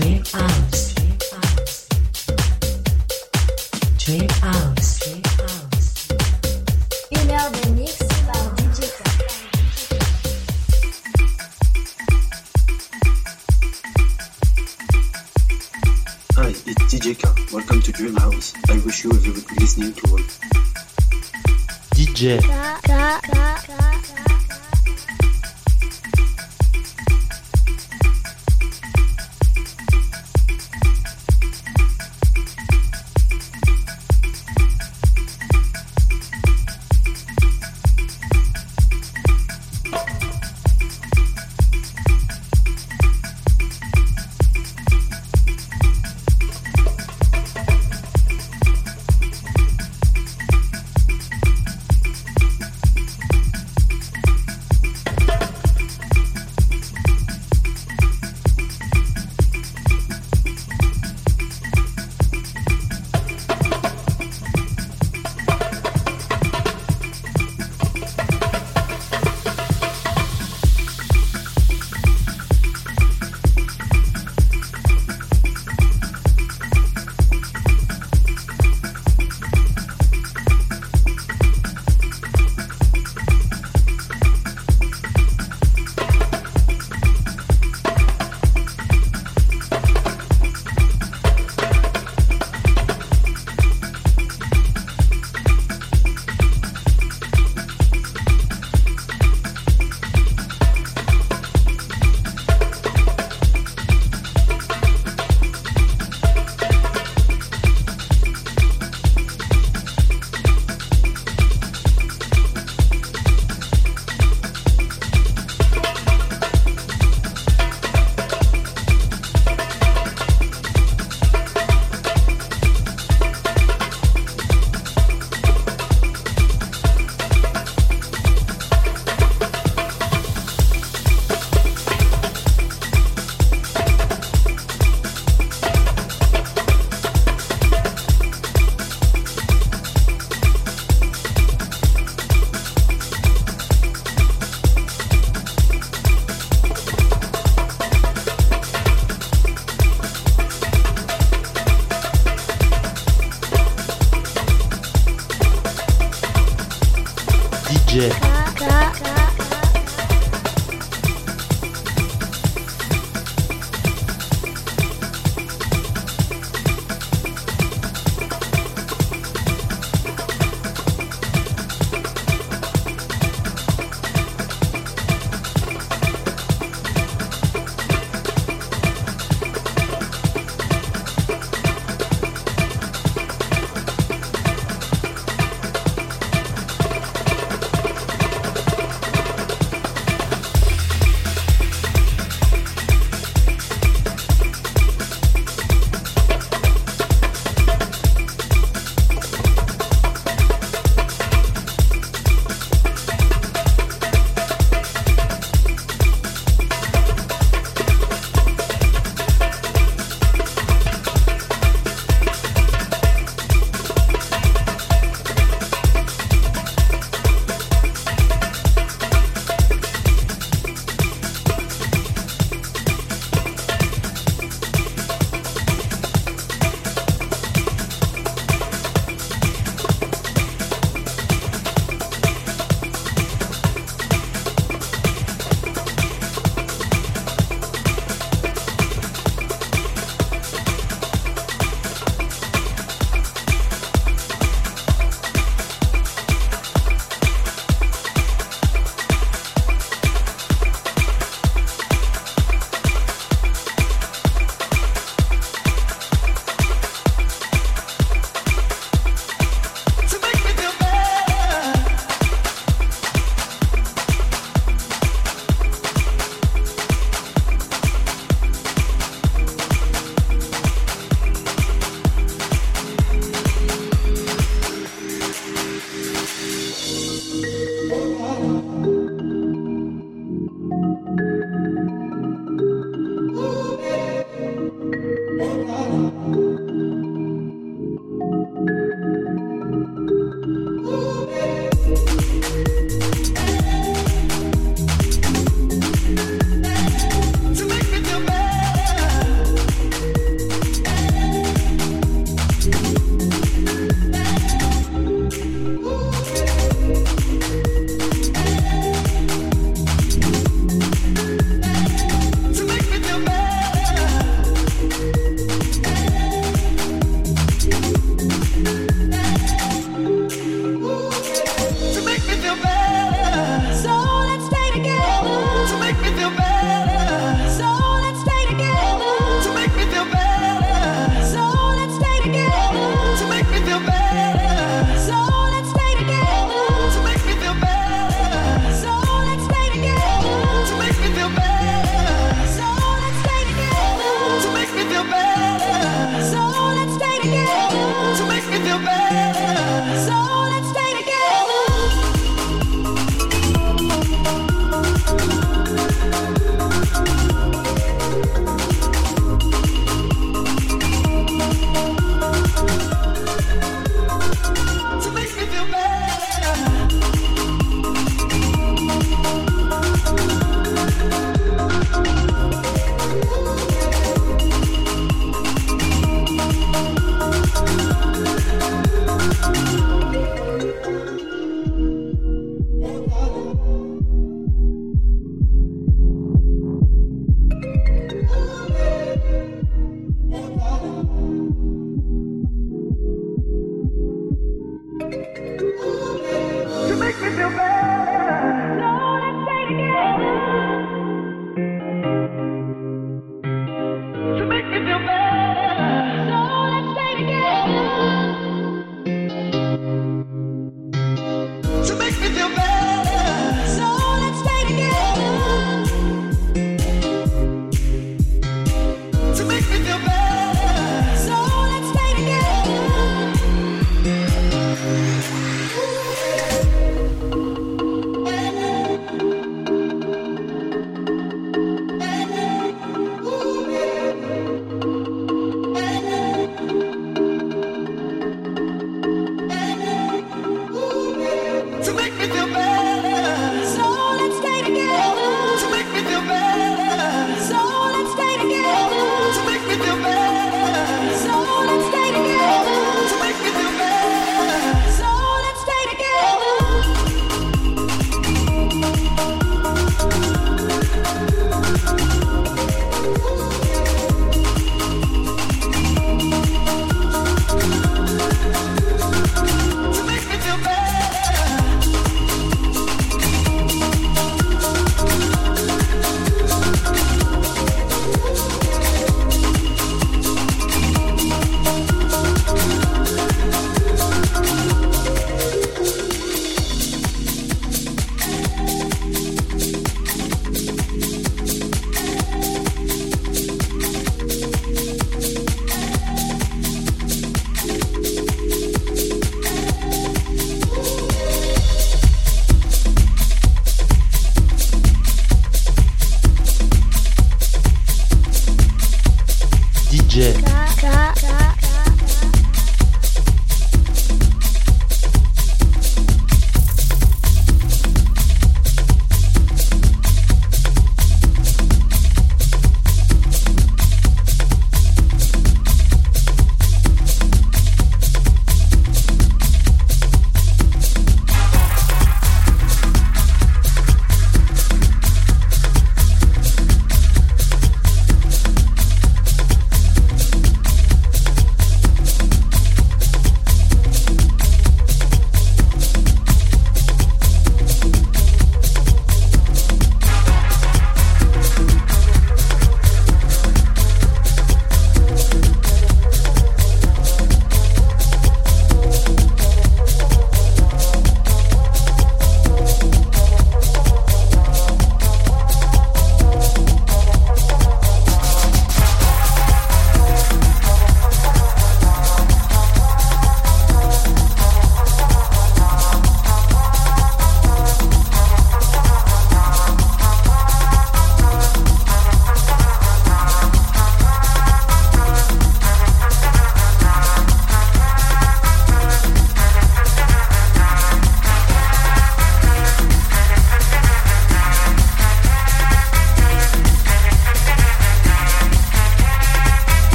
DJ Hi, it's DJ K. Welcome to Dream House. I wish you ever listened to work. DJ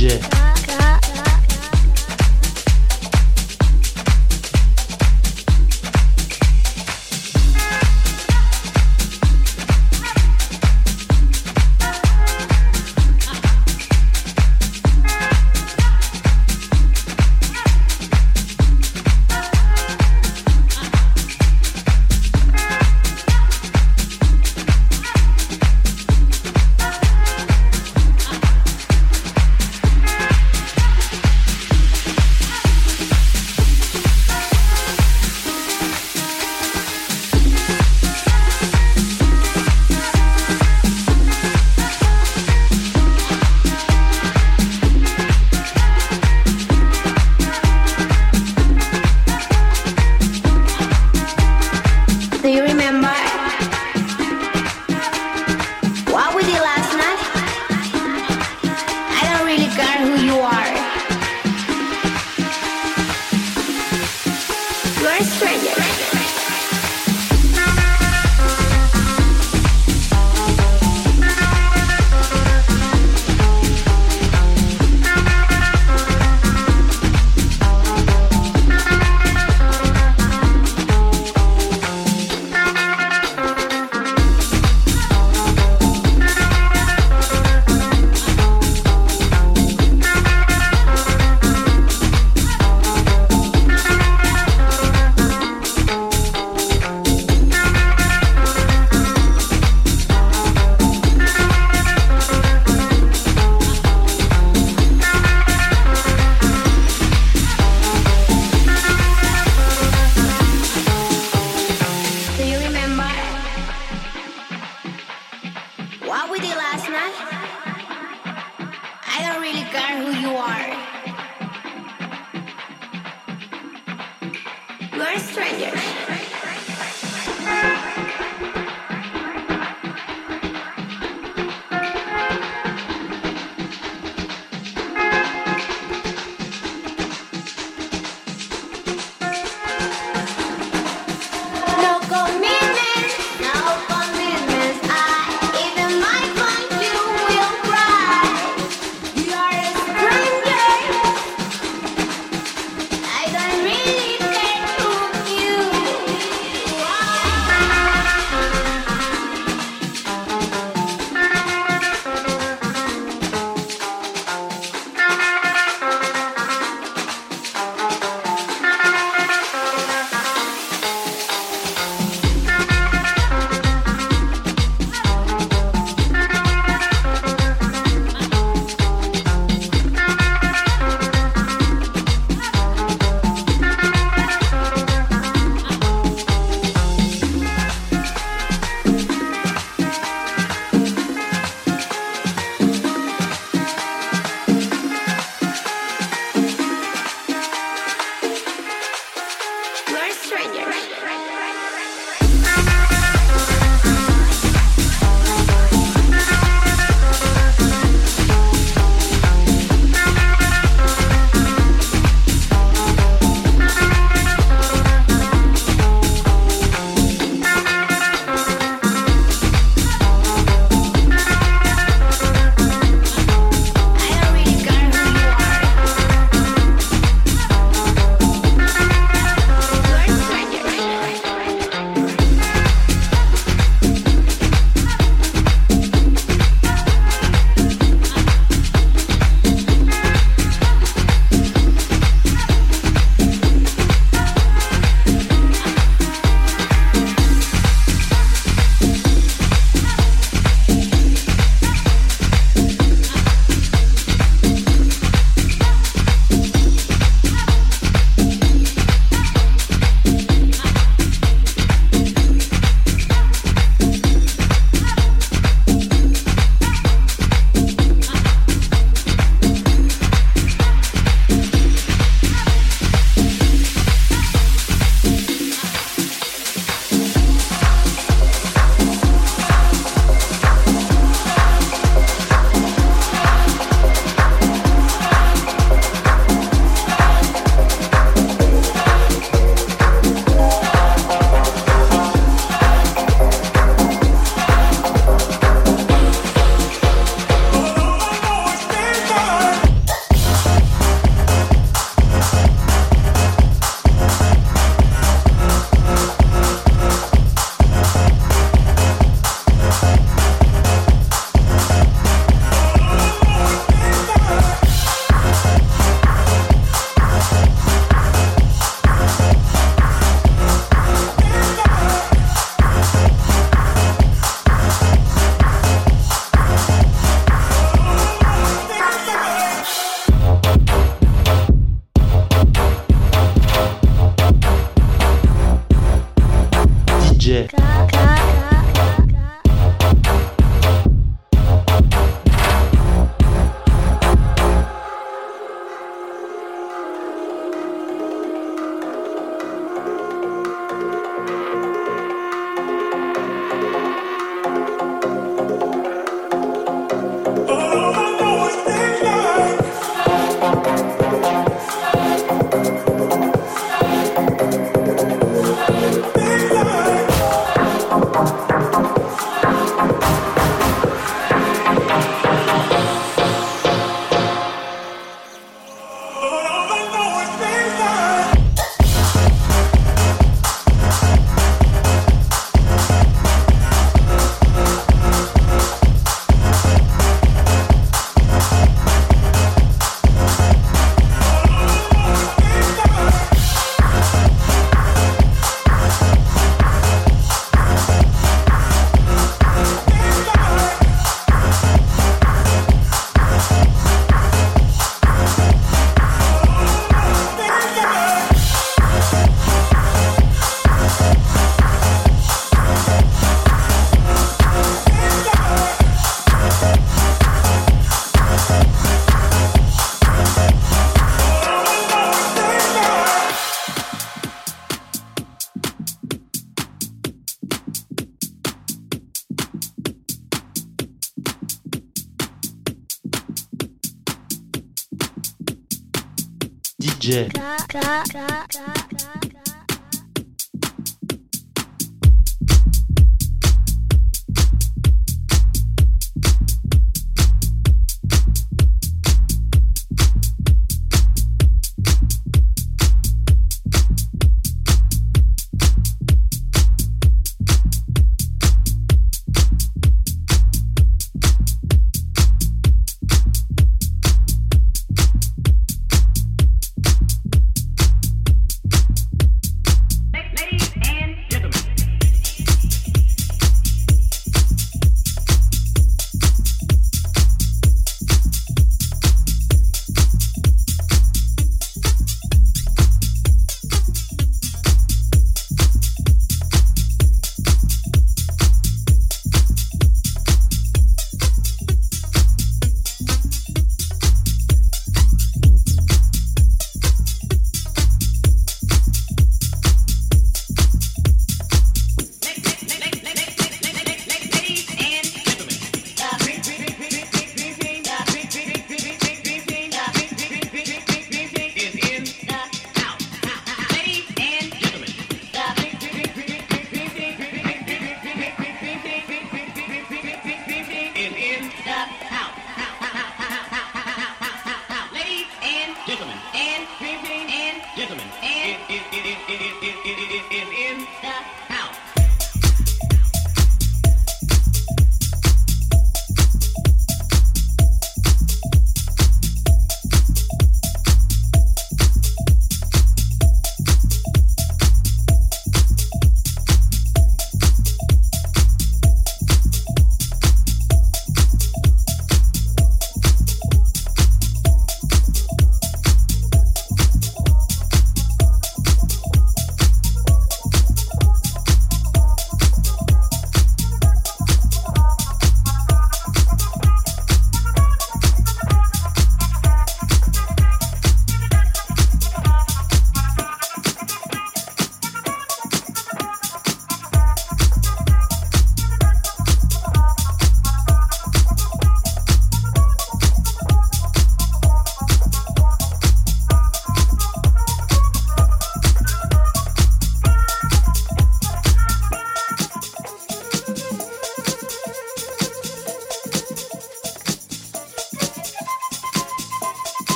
DJ. You're a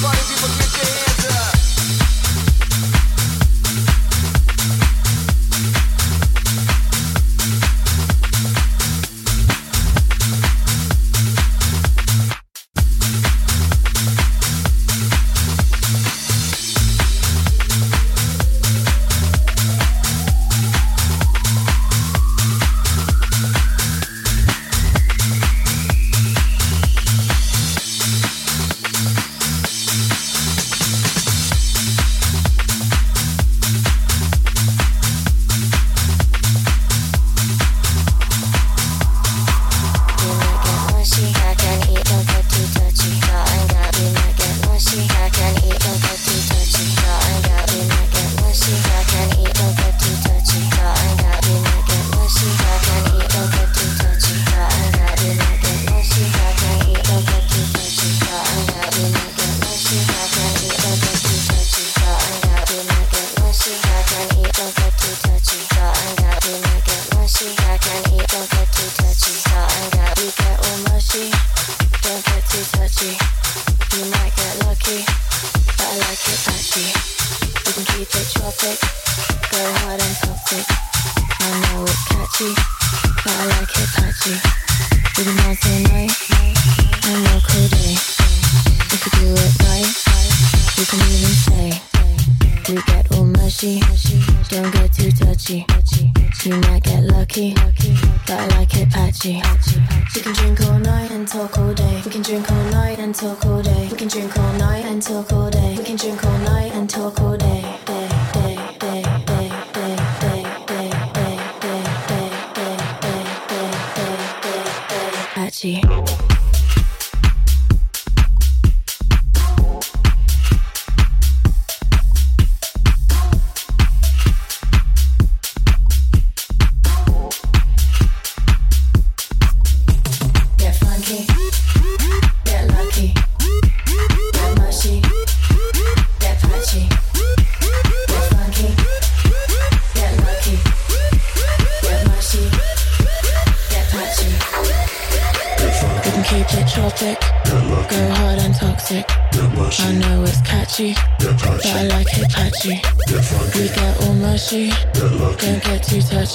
party people,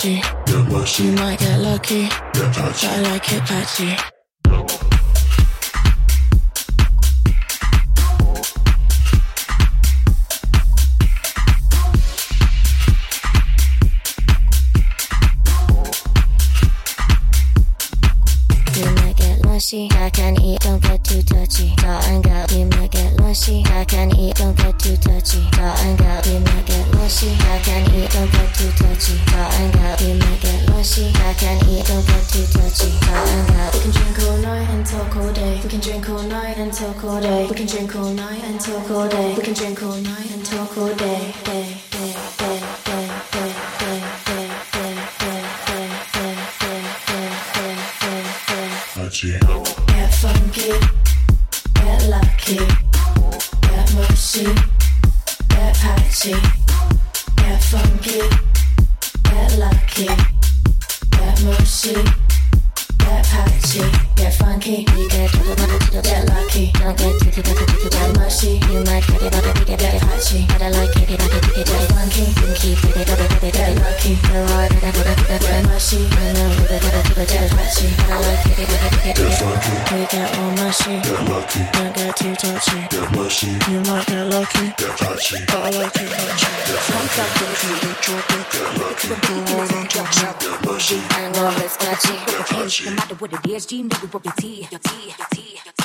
too touchy. You might get lucky, but I like it patchy. Can eat, don't get too touchy. Dot and go, you might get mushy, I can eat, don't get too touchy. Dot and go, you might get mushy, I can eat, don't get too touchy. Dot and go, you might get mushy, I can eat, don't get too touchy. Dot and go, we can drink all night and talk all day. We can drink all night and talk all day. We can drink all night and talk all day. We can drink all night and talk all day. Day, day, day, day, day, day, day, day, day, day, day, day, day, day, day, day. Funky, get lucky, that mumpsy, that package, get funky, get lucky, get lucky. Not get tricky, but I mushy. You might get it, but I. But I like it, but funky. You keep it, but I lucky. The roar, but I mushy. I know that I think that hotchy. But I like it, but funky. We got mushy. That lucky. Not get too touchy. That mushy. You might get lucky. That hotchy. But I like it, hotchy. Funky. I'm not gonna get drunk. That lucky. The roar, I'm touchy. That mushy. I know it's. No matter what it is, G, nigga, what your T. your tea, your tea, your tea.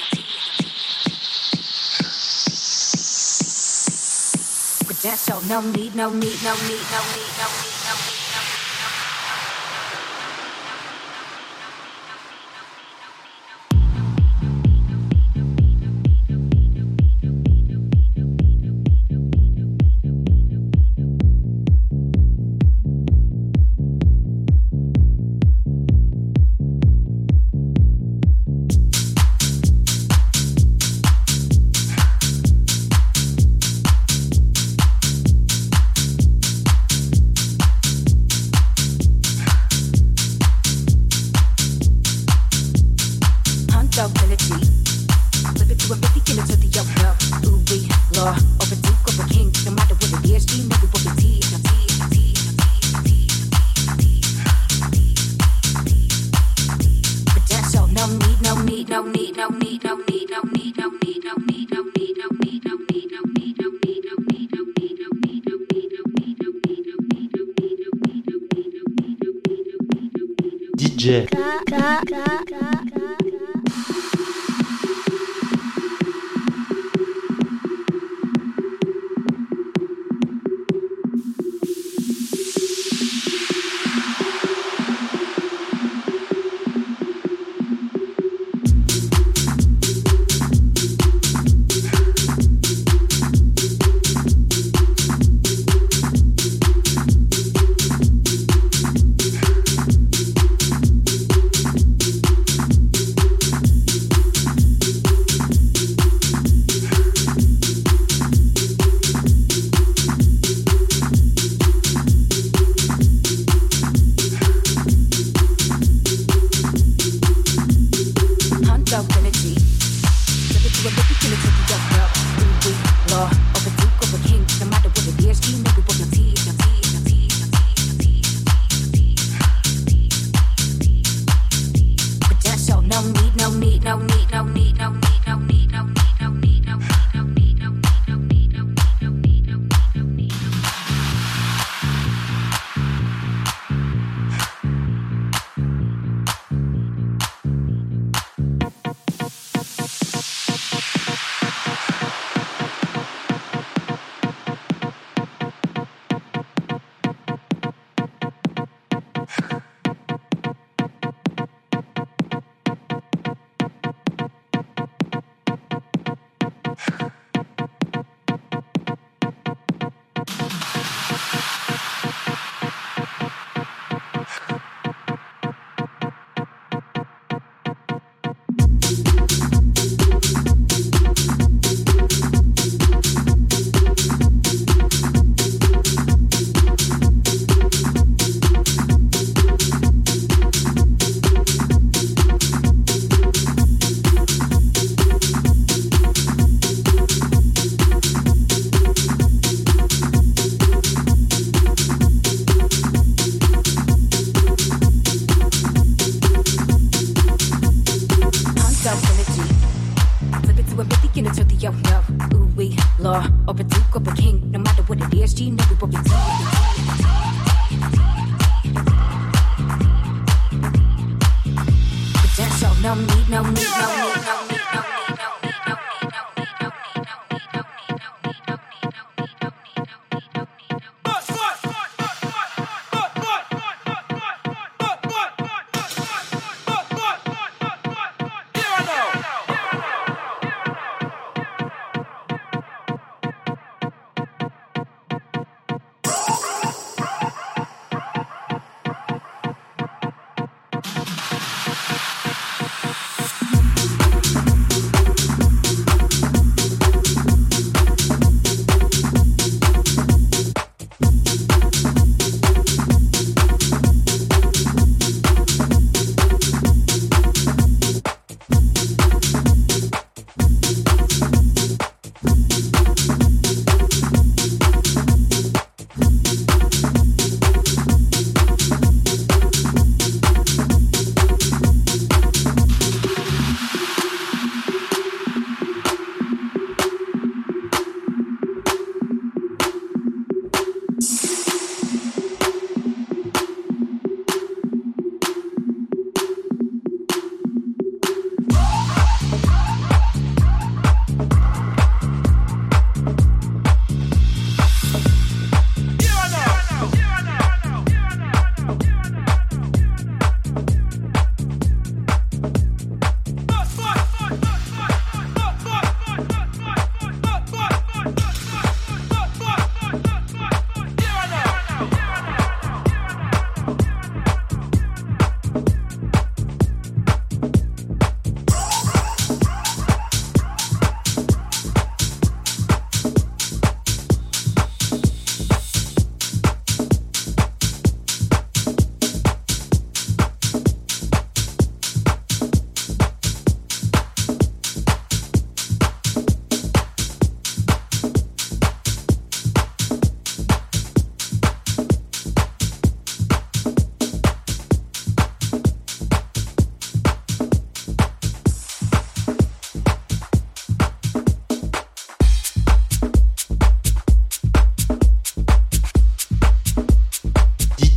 that's all. No need, no need, no need, no need, no need, no need,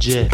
DJ,